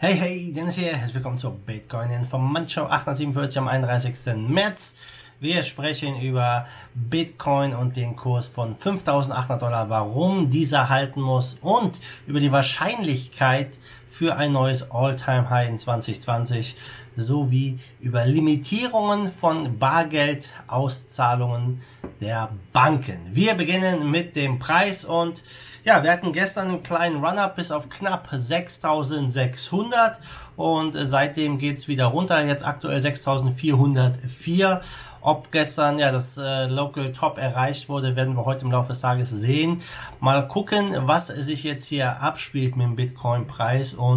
Hey, hey, Dennis hier. Herzlich willkommen zur Bitcoin Information 847 am 31. März. Wir sprechen über Bitcoin und den Kurs von 5800 Dollar, warum dieser halten muss und über die Wahrscheinlichkeit für ein neues All-Time-High in 2020 sowie über Limitierungen von Bargeldauszahlungen der Banken. Wir beginnen mit dem Preis und ja, wir hatten gestern einen kleinen Run-Up bis auf knapp 6600 und seitdem geht's wieder runter, jetzt aktuell 6404. Ob gestern ja das äh, Local Top erreicht wurde, werden wir heute im Laufe des Tages sehen. Mal gucken, was sich jetzt hier abspielt mit dem Bitcoin-Preis und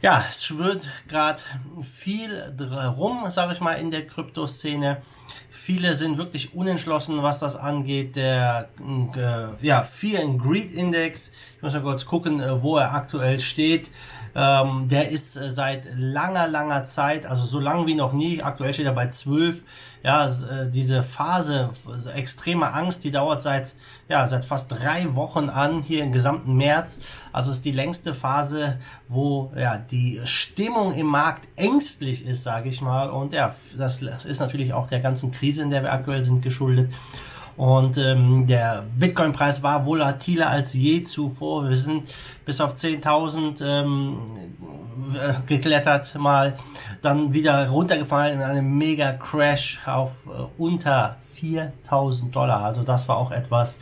ja, es schwirrt gerade viel rum, sage ich mal, in der Kryptoszene. Viele sind wirklich unentschlossen, was das angeht. Der äh, ja, Fear and Greed Index, ich muss mal kurz gucken, äh, wo er aktuell steht. Ähm, der ist äh, seit langer, langer Zeit, also so lang wie noch nie, aktuell steht er bei 12. Ja, äh, diese Phase extremer Angst, die dauert seit, ja, seit fast drei Wochen an, hier im gesamten März. Also ist die längste Phase, wo ja, die Stimmung im Markt ängstlich ist, sage ich mal. Und ja, das ist natürlich auch der ganzen Krise, in der wir aktuell sind, geschuldet. Und ähm, der Bitcoin-Preis war volatiler als je zuvor. Wir sind bis auf 10.000 ähm, äh, geklettert mal, dann wieder runtergefallen in einem Mega-Crash auf äh, unter 4.000 Dollar. Also das war auch etwas,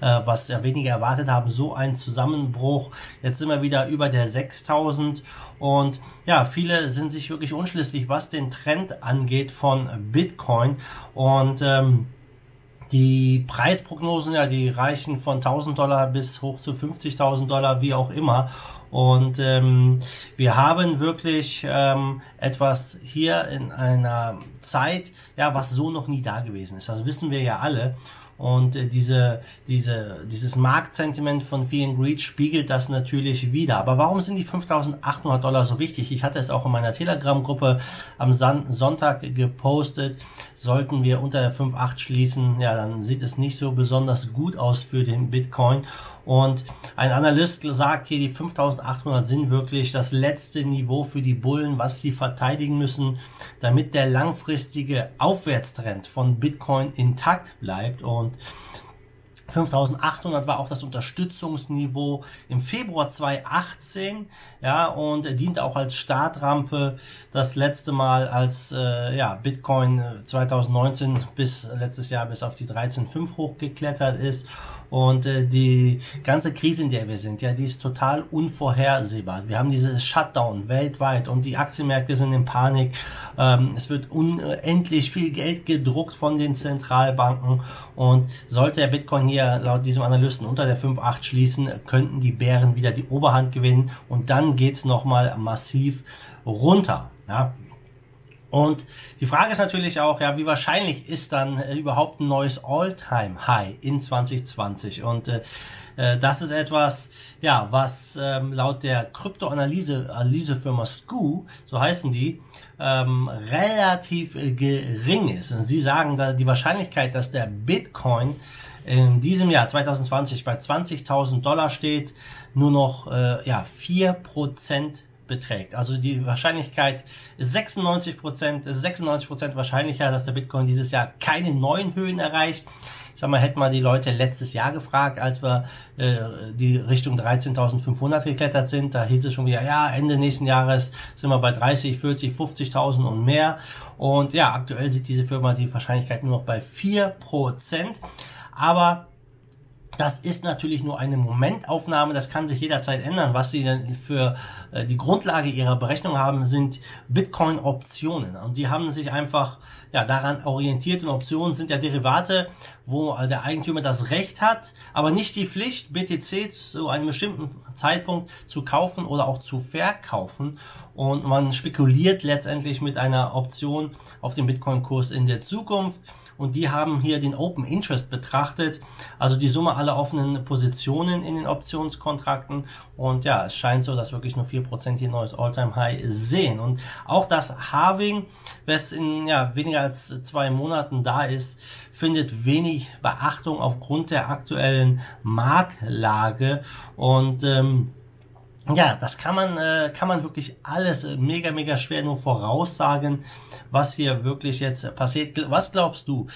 äh, was ja weniger erwartet haben. So ein Zusammenbruch. Jetzt sind wir wieder über der 6.000 und ja, viele sind sich wirklich unschlüssig, was den Trend angeht von Bitcoin und ähm, die Preisprognosen, ja, die reichen von 1000 Dollar bis hoch zu 50.000 Dollar, wie auch immer. Und ähm, wir haben wirklich ähm, etwas hier in einer Zeit, ja, was so noch nie da gewesen ist. Das wissen wir ja alle. Und äh, diese, diese, dieses Marktsentiment von Fear and Greed spiegelt das natürlich wieder. Aber warum sind die 5.800 Dollar so wichtig? Ich hatte es auch in meiner Telegram-Gruppe am Son Sonntag gepostet. Sollten wir unter der 5.8 schließen, ja, dann sieht es nicht so besonders gut aus für den Bitcoin. Und ein Analyst sagt hier, die 5800 sind wirklich das letzte Niveau für die Bullen, was sie verteidigen müssen, damit der langfristige Aufwärtstrend von Bitcoin intakt bleibt. Und 5800 war auch das Unterstützungsniveau im Februar 2018, ja, und dient auch als Startrampe das letzte Mal, als äh, ja, Bitcoin 2019 bis letztes Jahr bis auf die 13.5 hochgeklettert ist und äh, die ganze Krise, in der wir sind, ja, die ist total unvorhersehbar. Wir haben dieses Shutdown weltweit und die Aktienmärkte sind in Panik. Ähm, es wird unendlich viel Geld gedruckt von den Zentralbanken und sollte der Bitcoin hier laut diesem Analysten unter der 5,8 schließen, könnten die Bären wieder die Oberhand gewinnen und dann geht's nochmal massiv runter. Ja, und die Frage ist natürlich auch, ja, wie wahrscheinlich ist dann äh, überhaupt ein neues All-Time-High in 2020? Und äh, äh, das ist etwas, ja, was ähm, laut der Kryptoanalyse Analysefirma SKU, so heißen die, ähm, relativ äh, gering ist. Und sie sagen, da die Wahrscheinlichkeit, dass der Bitcoin in diesem Jahr 2020 bei 20.000 Dollar steht, nur noch äh, ja, 4% beträgt. Also die Wahrscheinlichkeit ist 96 Prozent, ist 96 Prozent wahrscheinlicher, dass der Bitcoin dieses Jahr keine neuen Höhen erreicht. Ich sag mal, hätten wir die Leute letztes Jahr gefragt, als wir äh, die Richtung 13.500 geklettert sind, da hieß es schon wieder, ja, Ende nächsten Jahres sind wir bei 30, 40, 50.000 und mehr. Und ja, aktuell sieht diese Firma die Wahrscheinlichkeit nur noch bei 4 Prozent. Aber das ist natürlich nur eine Momentaufnahme, das kann sich jederzeit ändern. Was Sie denn für äh, die Grundlage Ihrer Berechnung haben, sind Bitcoin-Optionen. Und die haben sich einfach ja, daran orientiert. Und Optionen sind ja Derivate, wo der Eigentümer das Recht hat, aber nicht die Pflicht, BTC zu einem bestimmten Zeitpunkt zu kaufen oder auch zu verkaufen. Und man spekuliert letztendlich mit einer Option auf den Bitcoin-Kurs in der Zukunft und die haben hier den Open Interest betrachtet, also die Summe aller offenen Positionen in den Optionskontrakten. Und ja, es scheint so, dass wirklich nur 4% hier neues Alltime High sehen. Und auch das Halving, was in ja, weniger als zwei Monaten da ist, findet wenig Beachtung aufgrund der aktuellen Marktlage. Und ähm, ja, das kann man, äh, kann man wirklich alles äh, mega, mega schwer nur voraussagen, was hier wirklich jetzt passiert. Was glaubst du?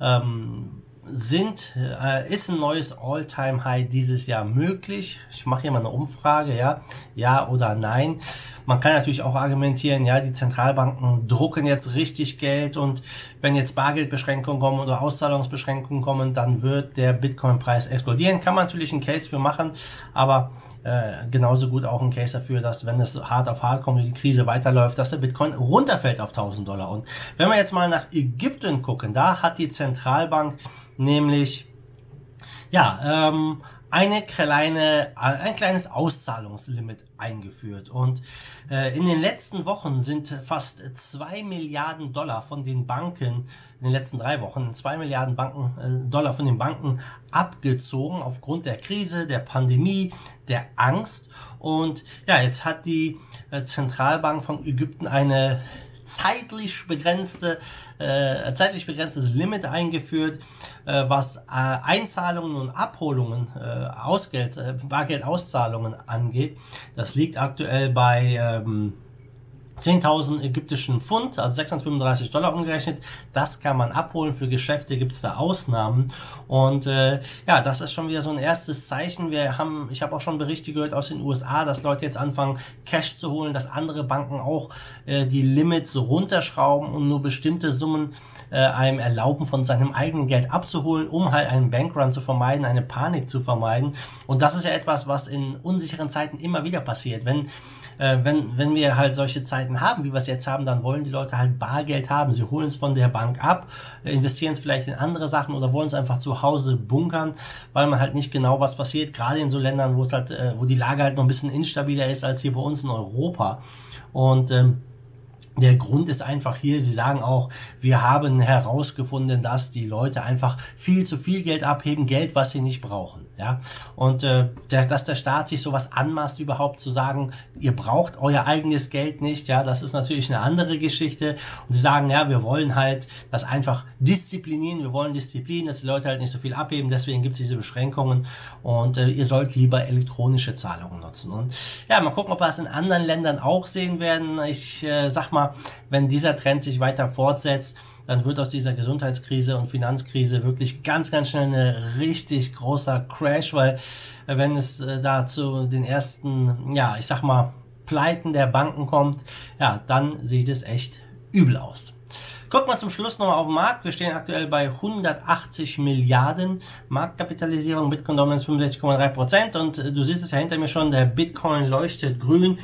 Ähm, sind, äh, ist ein neues All-Time-High dieses Jahr möglich? Ich mache hier mal eine Umfrage, ja, ja oder nein. Man kann natürlich auch argumentieren, ja, die Zentralbanken drucken jetzt richtig Geld und wenn jetzt Bargeldbeschränkungen kommen oder Auszahlungsbeschränkungen kommen, dann wird der Bitcoin-Preis explodieren. Kann man natürlich einen Case für machen, aber äh, genauso gut auch ein Case dafür, dass wenn es hart auf hart kommt und die Krise weiterläuft, dass der Bitcoin runterfällt auf 1000 Dollar. Und wenn wir jetzt mal nach Ägypten gucken, da hat die Zentralbank nämlich ja ähm, eine kleine, ein kleines Auszahlungslimit eingeführt. Und äh, in den letzten Wochen sind fast zwei Milliarden Dollar von den Banken in den letzten drei Wochen zwei Milliarden Banken, äh, Dollar von den Banken abgezogen aufgrund der Krise, der Pandemie, der Angst. Und ja, jetzt hat die äh, Zentralbank von Ägypten eine zeitlich begrenzte, äh, zeitlich begrenztes Limit eingeführt, äh, was äh, Einzahlungen und Abholungen, äh, Ausgeld, äh, Bargeldauszahlungen angeht. Das liegt aktuell bei ähm, 10.000 ägyptischen Pfund, also 635 Dollar umgerechnet. Das kann man abholen. Für Geschäfte gibt es da Ausnahmen. Und äh, ja, das ist schon wieder so ein erstes Zeichen. Wir haben, ich habe auch schon Berichte gehört aus den USA, dass Leute jetzt anfangen, Cash zu holen, dass andere Banken auch äh, die Limits runterschrauben und nur bestimmte Summen äh, einem erlauben, von seinem eigenen Geld abzuholen, um halt einen Bankrun zu vermeiden, eine Panik zu vermeiden. Und das ist ja etwas, was in unsicheren Zeiten immer wieder passiert. Wenn äh, wenn, wenn wir halt solche Zeiten haben, wie wir es jetzt haben, dann wollen die Leute halt Bargeld haben. Sie holen es von der Bank ab, investieren es vielleicht in andere Sachen oder wollen es einfach zu Hause bunkern, weil man halt nicht genau was passiert. Gerade in so Ländern, wo es halt, äh, wo die Lage halt noch ein bisschen instabiler ist als hier bei uns in Europa. Und ähm, der Grund ist einfach hier, sie sagen auch, wir haben herausgefunden, dass die Leute einfach viel zu viel Geld abheben, Geld, was sie nicht brauchen. Ja? Und äh, der, dass der Staat sich sowas anmaßt, überhaupt zu sagen, ihr braucht euer eigenes Geld nicht, ja, das ist natürlich eine andere Geschichte. Und sie sagen, ja, wir wollen halt das einfach disziplinieren, wir wollen Disziplin, dass die Leute halt nicht so viel abheben, deswegen gibt es diese Beschränkungen und äh, ihr sollt lieber elektronische Zahlungen nutzen. Und ja, mal gucken, ob wir das in anderen Ländern auch sehen werden. Ich äh, sag mal, wenn dieser Trend sich weiter fortsetzt, dann wird aus dieser Gesundheitskrise und Finanzkrise wirklich ganz, ganz schnell ein richtig großer Crash, weil äh, wenn es äh, da zu den ersten, ja, ich sag mal, Pleiten der Banken kommt, ja, dann sieht es echt übel aus. Gucken wir zum Schluss nochmal auf den Markt. Wir stehen aktuell bei 180 Milliarden Marktkapitalisierung. Bitcoin Dominance 65,3 Prozent. Und äh, du siehst es ja hinter mir schon, der Bitcoin leuchtet grün.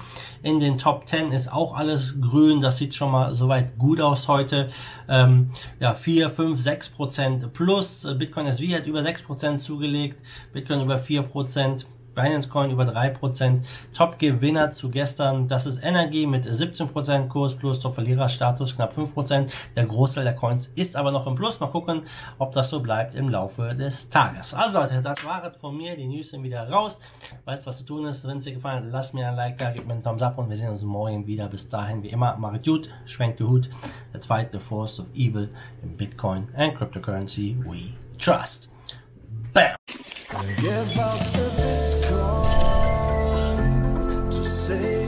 In den Top 10 ist auch alles grün. Das sieht schon mal soweit gut aus heute. Ähm, ja, 4, 5, 6 Prozent plus. Bitcoin SV hat über 6 Prozent zugelegt. Bitcoin über 4 Prozent. Binance Coin über 3%. Top-Gewinner zu gestern, das ist Energy mit 17% Kurs plus Top-Verlierer-Status knapp 5%. Der Großteil der Coins ist aber noch im Plus. Mal gucken, ob das so bleibt im Laufe des Tages. Also Leute, das war es von mir. Die News sind wieder raus. Weißt, was zu tun ist. Wenn es dir gefallen hat, lass mir ein Like da, gib mir einen Thumbs up und wir sehen uns morgen wieder. Bis dahin, wie immer, macht gut, schwenkt die Hut. Let's fight the force of evil in Bitcoin and cryptocurrency we trust. Bam! say.